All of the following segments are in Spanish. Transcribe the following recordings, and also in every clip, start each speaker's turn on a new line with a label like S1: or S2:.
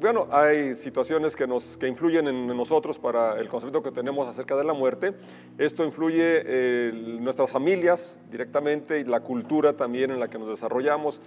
S1: bueno, hay situaciones que, nos, que influyen en nosotros para el concepto que tenemos acerca de la muerte. Esto influye en nuestras familias directamente y la cultura también en la que nos desarrollamos.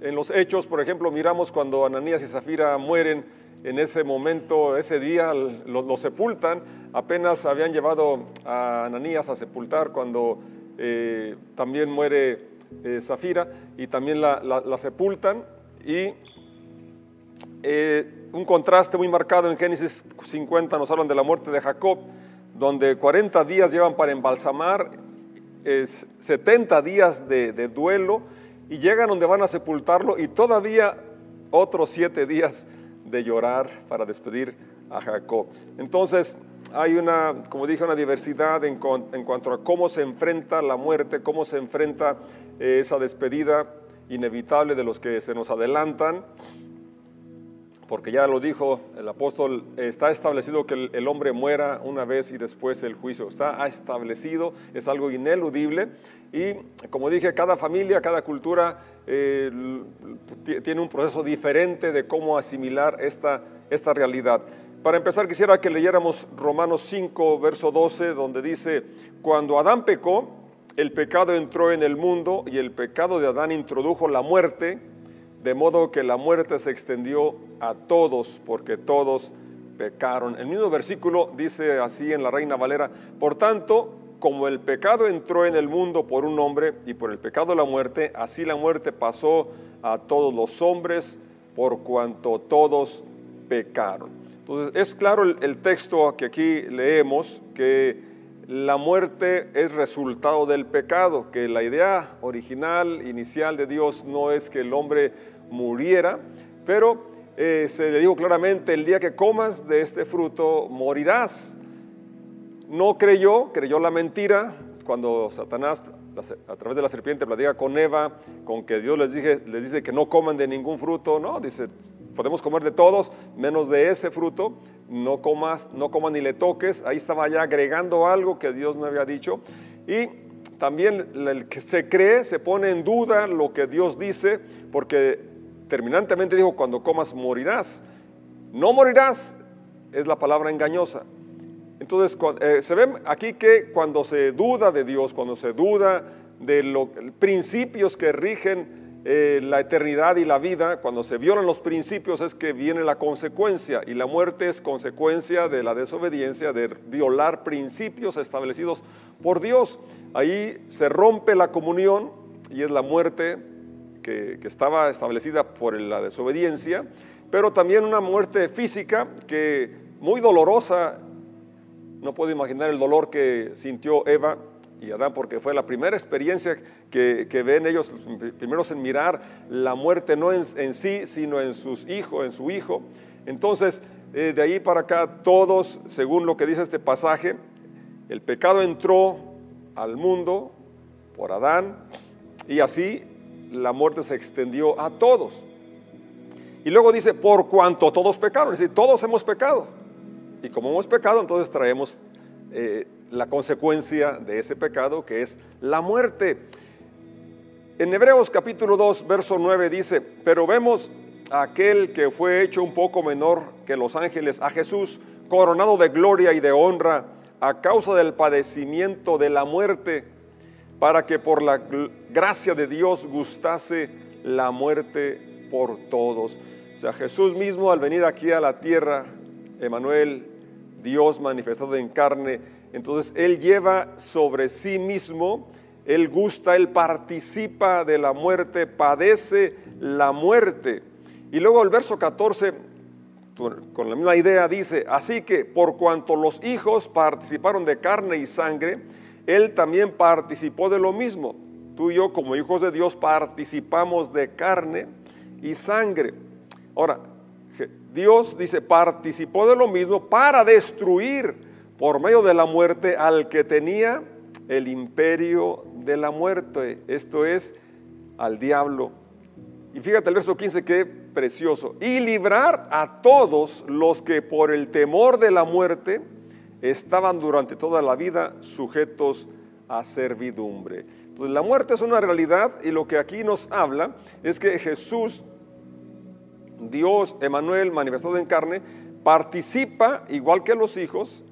S1: En los hechos, por ejemplo, miramos cuando Ananías y Zafira mueren, en ese momento, ese día, los sepultan. Apenas habían llevado a Ananías a sepultar cuando eh, también muere eh, Zafira y también la, la sepultan. Y eh, un contraste muy marcado en Génesis 50 nos hablan de la muerte de Jacob, donde 40 días llevan para embalsamar, es 70 días de, duelo y llegan donde van a sepultarlo y todavía otros 7 días de llorar para despedir a Jacob. Entonces hay una, como dije, una diversidad en, cuanto a cómo se enfrenta la muerte, cómo se enfrenta eh, esa despedida inevitable de los que se nos adelantan porque ya lo dijo el apóstol, está establecido que el, hombre muera una vez y después el juicio. Está establecido, es algo ineludible. Y como dije, cada familia, cada cultura eh, tiene un proceso diferente de cómo asimilar esta, esta realidad. Para empezar, quisiera que leyéramos Romanos 5, verso 12, donde dice, cuando Adán pecó, el pecado entró en el mundo y el pecado de Adán introdujo la muerte de modo que la muerte se extendió a todos, porque todos pecaron. El mismo versículo dice así en la Reina Valera, por tanto, como el pecado entró en el mundo por un hombre y por el pecado la muerte, así la muerte pasó a todos los hombres por cuanto todos pecaron. Entonces, es claro el, el texto que aquí leemos que la muerte es resultado del pecado, que la idea original, inicial de Dios no es que el hombre muriera, pero eh, se le dijo claramente, el día que comas de este fruto morirás. No creyó, creyó la mentira cuando Satanás a través de la serpiente platica con Eva, con que Dios les, dije, les dice que no coman de ningún fruto, no, dice, podemos comer de todos, menos de ese fruto, no comas, no comas ni le toques, ahí estaba ya agregando algo que Dios no había dicho, y también el que se cree se pone en duda lo que Dios dice, porque terminantemente dijo, cuando comas morirás. No morirás es la palabra engañosa. Entonces, eh, se ve aquí que cuando se duda de Dios, cuando se duda de los principios que rigen eh, la eternidad y la vida, cuando se violan los principios es que viene la consecuencia y la muerte es consecuencia de la desobediencia, de violar principios establecidos por Dios. Ahí se rompe la comunión y es la muerte que, estaba establecida por la desobediencia, pero también una muerte física que muy dolorosa. No puedo imaginar el dolor que sintió Eva y Adán, porque fue la primera experiencia que, ven ellos, primeros en mirar la muerte no en, sí, sino en sus hijos, en su hijo. Entonces, eh, de ahí para acá, todos, según lo que dice este pasaje, el pecado entró al mundo por Adán y así la muerte se extendió a todos. Y luego dice, por cuanto todos pecaron, es decir, todos hemos pecado. Y como hemos pecado, entonces traemos eh, la consecuencia de ese pecado, que es la muerte. En Hebreos capítulo 2, verso 9 dice, pero vemos a aquel que fue hecho un poco menor que los ángeles, a Jesús, coronado de gloria y de honra, a causa del padecimiento de la muerte para que por la gracia de Dios gustase la muerte por todos. O sea, Jesús mismo al venir aquí a la tierra, Emanuel, Dios manifestado en carne, entonces Él lleva sobre sí mismo, Él gusta, Él participa de la muerte, padece la muerte. Y luego el verso 14, con la misma idea, dice, así que por cuanto los hijos participaron de carne y sangre, él también participó de lo mismo. Tú y yo como hijos de Dios participamos de carne y sangre. Ahora, Dios dice, participó de lo mismo para destruir por medio de la muerte al que tenía el imperio de la muerte. Esto es al diablo. Y fíjate el verso 15, qué precioso. Y librar a todos los que por el temor de la muerte estaban durante toda la vida sujetos a servidumbre. Entonces la muerte es una realidad y lo que aquí nos habla es que Jesús Dios, Emanuel, manifestado en carne, participa, igual que los hijos,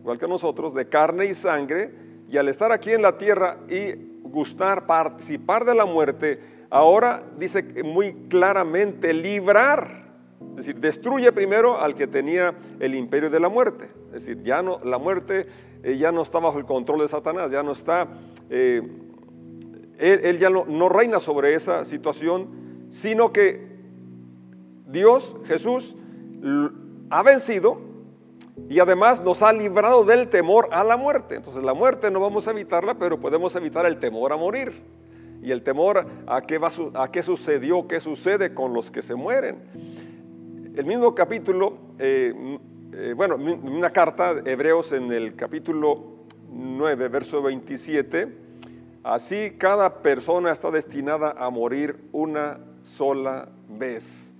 S1: igual que nosotros, de carne y sangre, y al estar aquí en la tierra y gustar, participar de la muerte, ahora dice muy claramente librar. Es decir, destruye primero al que tenía el imperio de la muerte. Es decir, ya no, la muerte eh, ya no está bajo el control de Satanás, ya no está, eh, él, ya no, no reina sobre esa situación, sino que Dios, Jesús, ha vencido y además nos ha librado del temor a la muerte. Entonces la muerte no vamos a evitarla, pero podemos evitar el temor a morir. Y el temor a qué, va, a qué sucedió, qué sucede con los que se mueren. El mismo capítulo, eh, eh, bueno, una carta, Hebreos en el capítulo 9, verso 27, así cada persona está destinada a morir una sola vez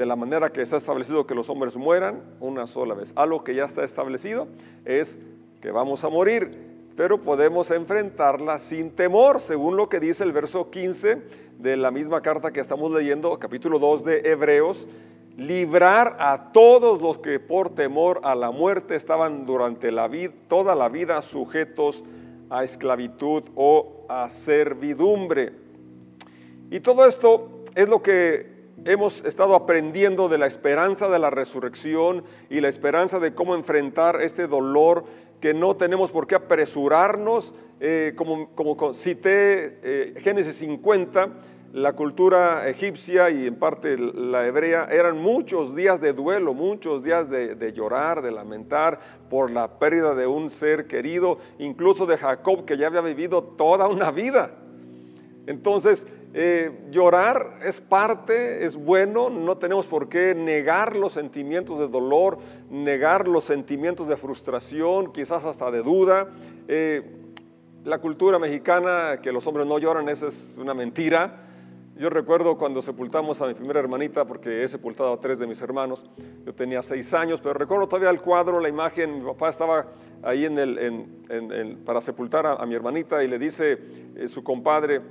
S1: de la manera que está establecido que los hombres mueran una sola vez. Algo que ya está establecido es que vamos a morir, pero podemos enfrentarla sin temor, según lo que dice el verso 15 de la misma carta que estamos leyendo, capítulo 2 de Hebreos, librar a todos los que por temor a la muerte estaban durante la vida, toda la vida sujetos a esclavitud o a servidumbre. Y todo esto es lo que hemos estado aprendiendo de la esperanza de la resurrección y la esperanza de cómo enfrentar este dolor que no tenemos por qué apresurarnos. Eh, como, como, cité eh, Génesis 50, la cultura egipcia y en parte la hebrea eran muchos días de duelo, muchos días de, de, llorar, de lamentar por la pérdida de un ser querido, incluso de Jacob que ya había vivido toda una vida. Entonces, eh, llorar es parte, es bueno, no tenemos por qué negar los sentimientos de dolor, negar los sentimientos de frustración, quizás hasta de duda. Eh, la cultura mexicana, que los hombres no lloran, esa es una mentira. Yo recuerdo cuando sepultamos a mi primera hermanita, porque he sepultado a tres de mis hermanos, yo tenía seis años, pero recuerdo todavía el cuadro, la imagen, mi papá estaba ahí para sepultar a, mi hermanita y le dice eh, su compadre,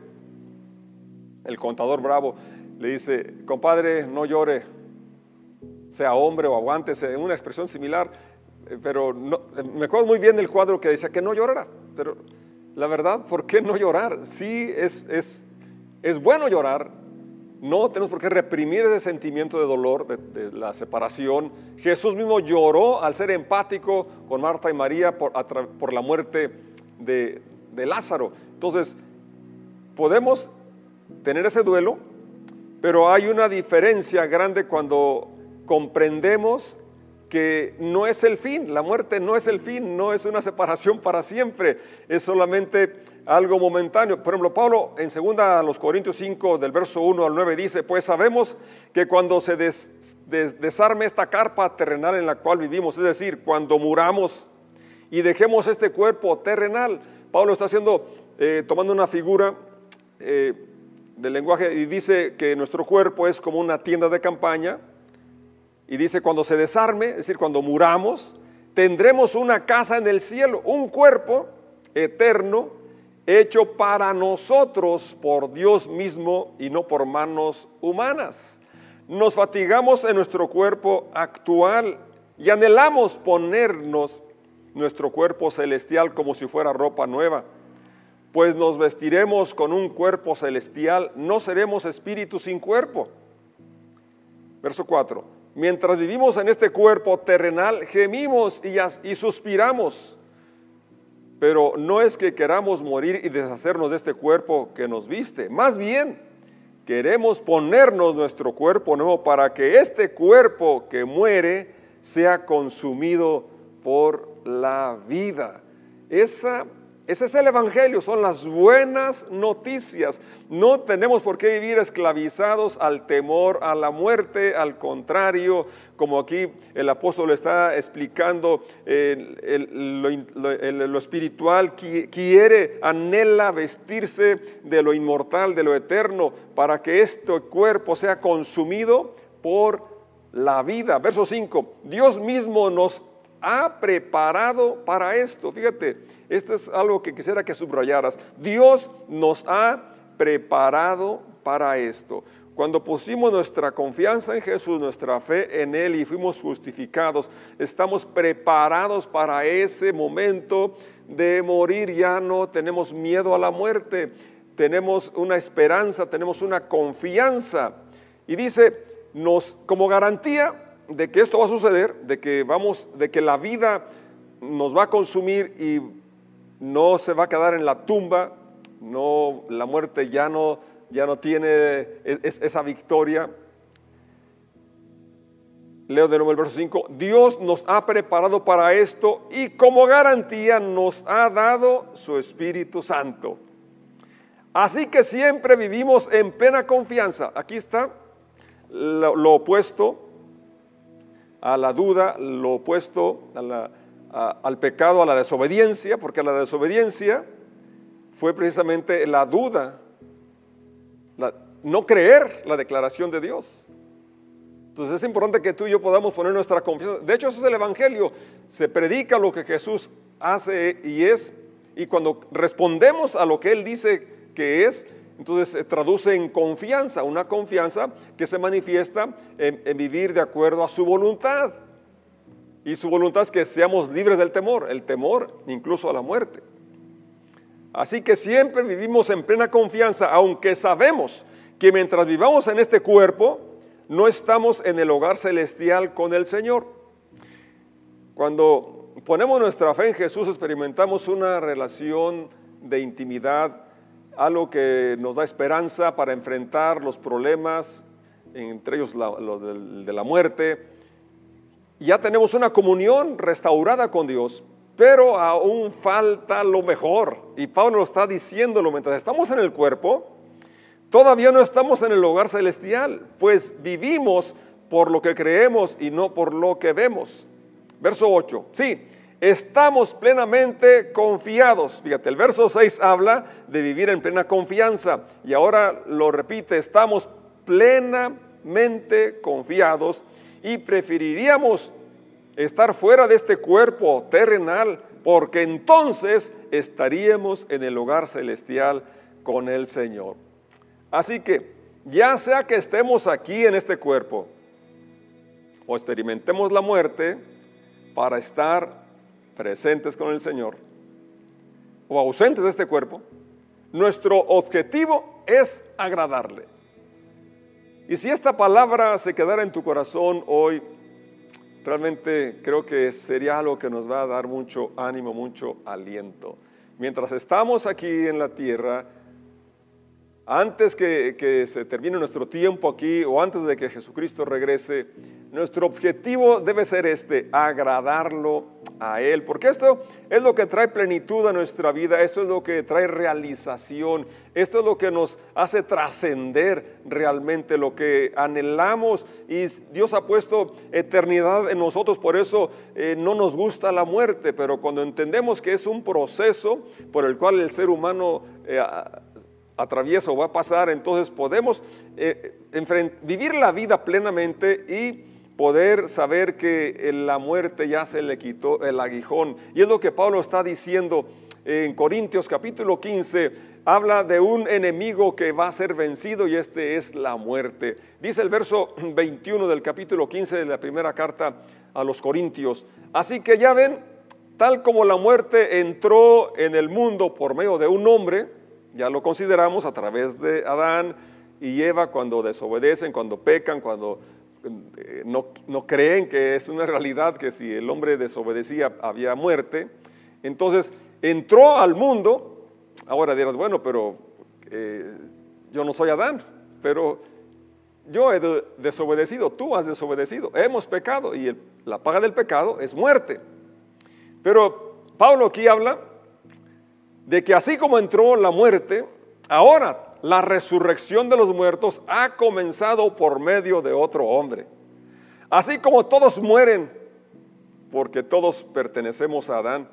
S1: el contador bravo le dice, compadre, no llore, sea hombre o aguántese, una expresión similar, eh, pero eh, me acuerdo muy bien del cuadro que decía que no llorara, pero la verdad, ¿por qué no llorar? Sí, es, es, es bueno llorar, no tenemos por qué reprimir ese sentimiento de dolor, de, la separación. Jesús mismo lloró al ser empático con Marta y María por, por la muerte de, de Lázaro. Entonces, podemos tener ese duelo, pero hay una diferencia grande cuando comprendemos que no es el fin, la muerte no es el fin, no es una separación para siempre, es solamente algo momentáneo. Por ejemplo, Pablo en 2 los Corintios 5 del verso 1 al 9 dice, pues sabemos que cuando se desarme esta carpa terrenal en la cual vivimos, es decir, cuando muramos y dejemos este cuerpo terrenal, Pablo está haciendo, eh, tomando una figura eh, del lenguaje y dice que nuestro cuerpo es como una tienda de campaña y dice cuando se desarme, es decir, cuando muramos, tendremos una casa en el cielo, un cuerpo eterno hecho para nosotros por Dios mismo y no por manos humanas. Nos fatigamos en nuestro cuerpo actual y anhelamos ponernos nuestro cuerpo celestial como si fuera ropa nueva pues nos vestiremos con un cuerpo celestial, no seremos espíritus sin cuerpo. Verso 4. Mientras vivimos en este cuerpo terrenal, gemimos y, y suspiramos. Pero no es que queramos morir y deshacernos de este cuerpo que nos viste. Más bien, queremos ponernos nuestro cuerpo nuevo para que este cuerpo que muere sea consumido por la vida. Esa ese es el Evangelio, son las buenas noticias. No tenemos por qué vivir esclavizados al temor, a la muerte, al contrario, como aquí el apóstol está explicando, lo, espiritual quiere, anhela vestirse de lo inmortal, de lo eterno, para que este cuerpo sea consumido por la vida. Verso 5, Dios mismo nos ha preparado para esto. Fíjate, esto es algo que quisiera que subrayaras. Dios nos ha preparado para esto. Cuando pusimos nuestra confianza en Jesús, nuestra fe en Él y fuimos justificados, estamos preparados para ese momento de morir. Ya no tenemos miedo a la muerte, tenemos una esperanza, tenemos una confianza. Y dice, nos, como garantía de que esto va a suceder, de que vamos, de que la vida nos va a consumir y no se va a quedar en la tumba, no, la muerte ya no ya no tiene esa victoria. Leo de nuevo el verso 5. Dios nos ha preparado para esto y como garantía nos ha dado su Espíritu Santo. Así que siempre vivimos en plena confianza. Aquí está lo, opuesto a la duda, lo opuesto al pecado, a la desobediencia, porque la desobediencia fue precisamente la duda no creer la declaración de Dios. Entonces es importante que tú y yo podamos poner nuestra confianza. De hecho, eso es el Evangelio. Se predica lo que Jesús hace y es, y cuando respondemos a lo que Él dice que es, entonces se traduce en confianza, una confianza que se manifiesta en, en vivir de acuerdo a su voluntad. Y su voluntad es que seamos libres del temor, el temor incluso a la muerte. Así que siempre vivimos en plena confianza, aunque sabemos que mientras vivamos en este cuerpo, no estamos en el hogar celestial con el Señor. Cuando ponemos nuestra fe en Jesús, experimentamos una relación de intimidad, algo que nos da esperanza para enfrentar los problemas, entre ellos los de la muerte. Ya tenemos una comunión restaurada con Dios, pero aún falta lo mejor. Y Pablo lo está diciéndolo mientras estamos en el cuerpo, todavía no estamos en el hogar celestial, pues vivimos por lo que creemos y no por lo que vemos. Verso 8, sí, estamos plenamente confiados. Fíjate, el verso 6 habla de vivir en plena confianza y ahora lo repite, estamos plenamente confiados y preferiríamos estar fuera de este cuerpo terrenal, porque entonces estaríamos en el hogar celestial con el Señor. Así que, ya sea que estemos aquí en este cuerpo o experimentemos la muerte para estar presentes con el Señor o ausentes de este cuerpo, nuestro objetivo es agradarle. Y si esta palabra se quedara en tu corazón hoy, realmente creo que sería algo que nos va a dar mucho ánimo, mucho aliento. Mientras estamos aquí en la tierra, antes que, se termine nuestro tiempo aquí o antes de que Jesucristo regrese, nuestro objetivo debe ser este, agradarlo a Él, porque esto es lo que trae plenitud a nuestra vida, esto es lo que trae realización, esto es lo que nos hace trascender realmente lo que anhelamos y Dios ha puesto eternidad en nosotros, por eso eh, no nos gusta la muerte, pero cuando entendemos que es un proceso por el cual el ser humano... Eh, atraviesa o va a pasar, entonces podemos eh, vivir la vida plenamente y poder saber que la muerte ya se le quitó el aguijón. Y es lo que Pablo está diciendo en Corintios capítulo 15, habla de un enemigo que va a ser vencido y este es la muerte. Dice el verso 21 del capítulo 15 de la primera carta a los Corintios. Así que ya ven, tal como la muerte entró en el mundo por medio de un hombre, ya lo consideramos a través de Adán y Eva cuando desobedecen, cuando pecan, cuando eh, no, creen que es una realidad que si el hombre desobedecía había muerte. Entonces entró al mundo, ahora dirás, bueno, pero eh, yo no soy Adán, pero yo he desobedecido, tú has desobedecido, hemos pecado y la paga del pecado es muerte. Pero Pablo aquí habla de que así como entró la muerte, ahora la resurrección de los muertos ha comenzado por medio de otro hombre. Así como todos mueren, porque todos pertenecemos a Adán,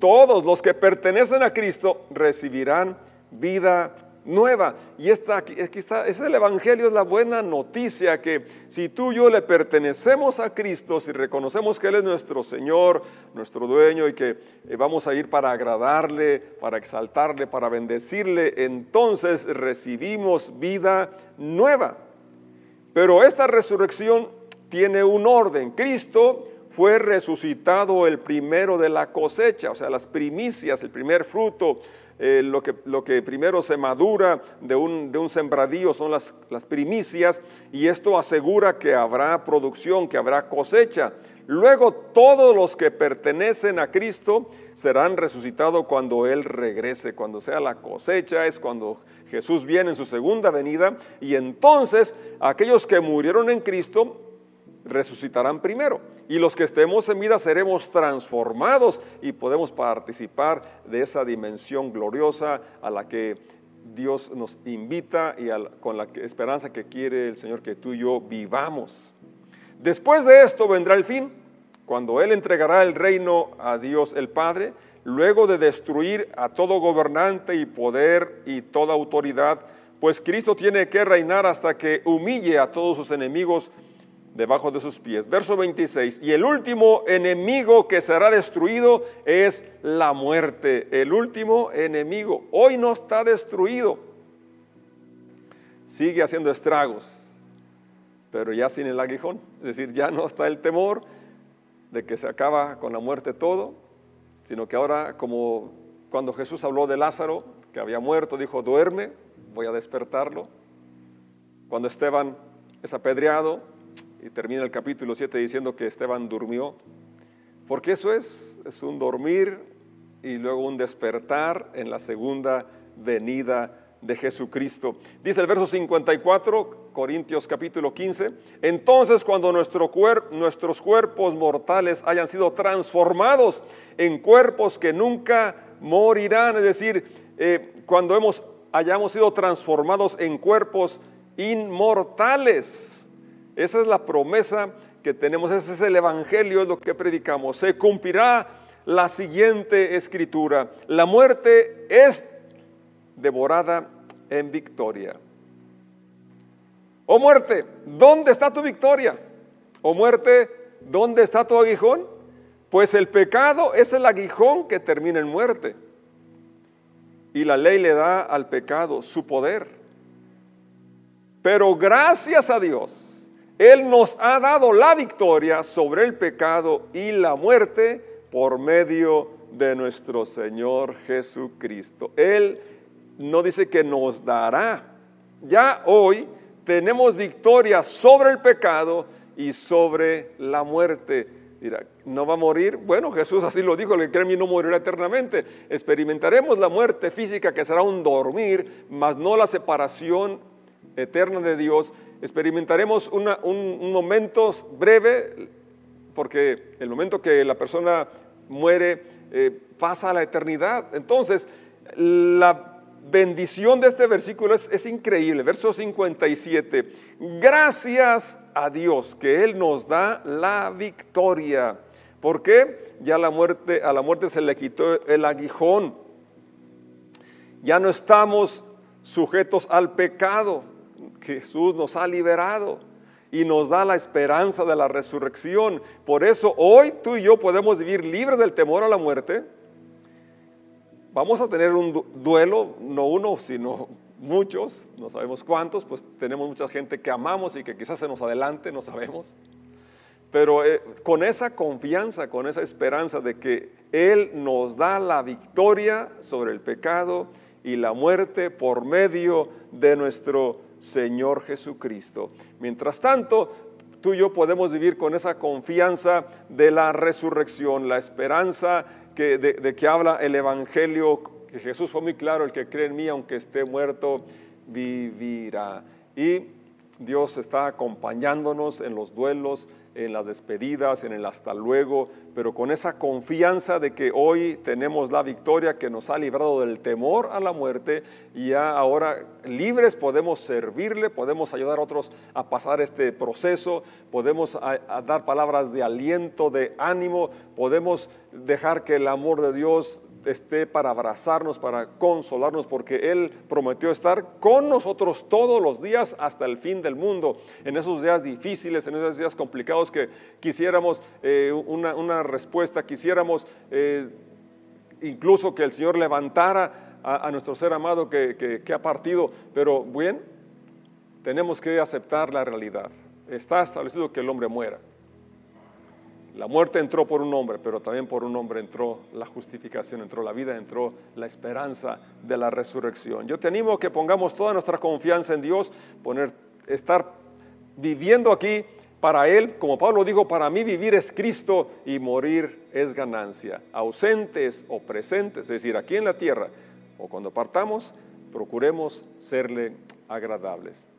S1: todos los que pertenecen a Cristo recibirán vida nueva. Y esta, aquí, está, es el Evangelio, es la buena noticia que si tú y yo le pertenecemos a Cristo, si reconocemos que Él es nuestro Señor, nuestro dueño y que eh, vamos a ir para agradarle, para exaltarle, para bendecirle, entonces recibimos vida nueva. Pero esta resurrección tiene un orden. Cristo fue resucitado el primero de la cosecha, o sea, las primicias, el primer fruto, eh, lo, que, lo, que, primero se madura de un, de un sembradío son las, las primicias y esto asegura que habrá producción, que habrá cosecha. Luego todos los que pertenecen a Cristo serán resucitados cuando Él regrese, cuando sea la cosecha, es cuando Jesús viene en su segunda venida y entonces aquellos que murieron en Cristo resucitarán primero. Y los que estemos en vida seremos transformados y podemos participar de esa dimensión gloriosa a la que Dios nos invita y con la esperanza que quiere el Señor que tú y yo vivamos. Después de esto vendrá el fin, cuando Él entregará el reino a Dios el Padre, luego de destruir a todo gobernante y poder y toda autoridad, pues Cristo tiene que reinar hasta que humille a todos sus enemigos debajo de sus pies. Verso 26, y el último enemigo que será destruido es la muerte. El último enemigo. Hoy no está destruido. Sigue haciendo estragos, pero ya sin el aguijón. Es decir, ya no está el temor de que se acaba con la muerte todo, sino que ahora como cuando Jesús habló de Lázaro, que había muerto, dijo, duerme, voy a despertarlo. Cuando Esteban es apedreado, y termina el capítulo 7 diciendo que Esteban durmió, porque eso es, es un dormir y luego un despertar en la segunda venida de Jesucristo. Dice el verso 54, Corintios capítulo 15, entonces cuando nuestro nuestros cuerpos mortales hayan sido transformados en cuerpos que nunca morirán, es decir, eh, cuando hemos, hayamos sido transformados en cuerpos inmortales, esa es la promesa que tenemos, ese es el Evangelio, es lo que predicamos. Se cumplirá la siguiente escritura. La muerte es devorada en victoria. Oh muerte, ¿dónde está tu victoria? Oh muerte, ¿dónde está tu aguijón? Pues el pecado es el aguijón que termina en muerte. Y la ley le da al pecado su poder. Pero gracias a Dios, él nos ha dado la victoria sobre el pecado y la muerte por medio de nuestro Señor Jesucristo. Él no dice que nos dará. Ya hoy tenemos victoria sobre el pecado y sobre la muerte. Mira, ¿no va a morir? Bueno, Jesús así lo dijo, el que cree en mí no morirá eternamente. Experimentaremos la muerte física que será un dormir, mas no la separación eterna de Dios experimentaremos un, momento breve, porque el momento que la persona muere eh, pasa a la eternidad. Entonces, la bendición de este versículo es, es, increíble. Verso 57. Gracias a Dios que Él nos da la victoria. ¿Por qué? Ya la muerte, a la muerte se le quitó el aguijón. Ya no estamos sujetos al pecado. Jesús nos ha liberado y nos da la esperanza de la resurrección. Por eso hoy tú y yo podemos vivir libres del temor a la muerte. Vamos a tener un duelo, no uno, sino muchos, no sabemos cuántos, pues tenemos mucha gente que amamos y que quizás se nos adelante, no sabemos. Pero eh, con esa confianza, con esa esperanza de que Él nos da la victoria sobre el pecado y la muerte por medio de nuestro Señor Jesucristo. Mientras tanto, tú y yo podemos vivir con esa confianza de la resurrección, la esperanza que, de, de que habla el Evangelio, que Jesús fue muy claro, el que cree en mí, aunque esté muerto, vivirá. Y Dios está acompañándonos en los duelos, en las despedidas, en el hasta luego, pero con esa confianza de que hoy tenemos la victoria que nos ha librado del temor a la muerte y ya ahora libres podemos servirle, podemos ayudar a otros a pasar este proceso, podemos dar palabras de aliento, de ánimo, podemos dejar que el amor de Dios esté para abrazarnos, para consolarnos, porque Él prometió estar con nosotros todos los días hasta el fin del mundo, en esos días difíciles, en esos días complicados que quisiéramos eh, una, respuesta, quisiéramos eh, incluso que el Señor levantara a, nuestro ser amado que, que ha partido, pero bien, tenemos que aceptar la realidad. Está establecido que el hombre muera. La muerte entró por un hombre, pero también por un hombre entró la justificación, entró la vida, entró la esperanza de la resurrección. Yo te animo a que pongamos toda nuestra confianza en Dios, poner, estar viviendo aquí para Él, como Pablo dijo, para mí vivir es Cristo y morir es ganancia. Ausentes o presentes, es decir, aquí en la tierra o cuando partamos, procuremos serle agradables.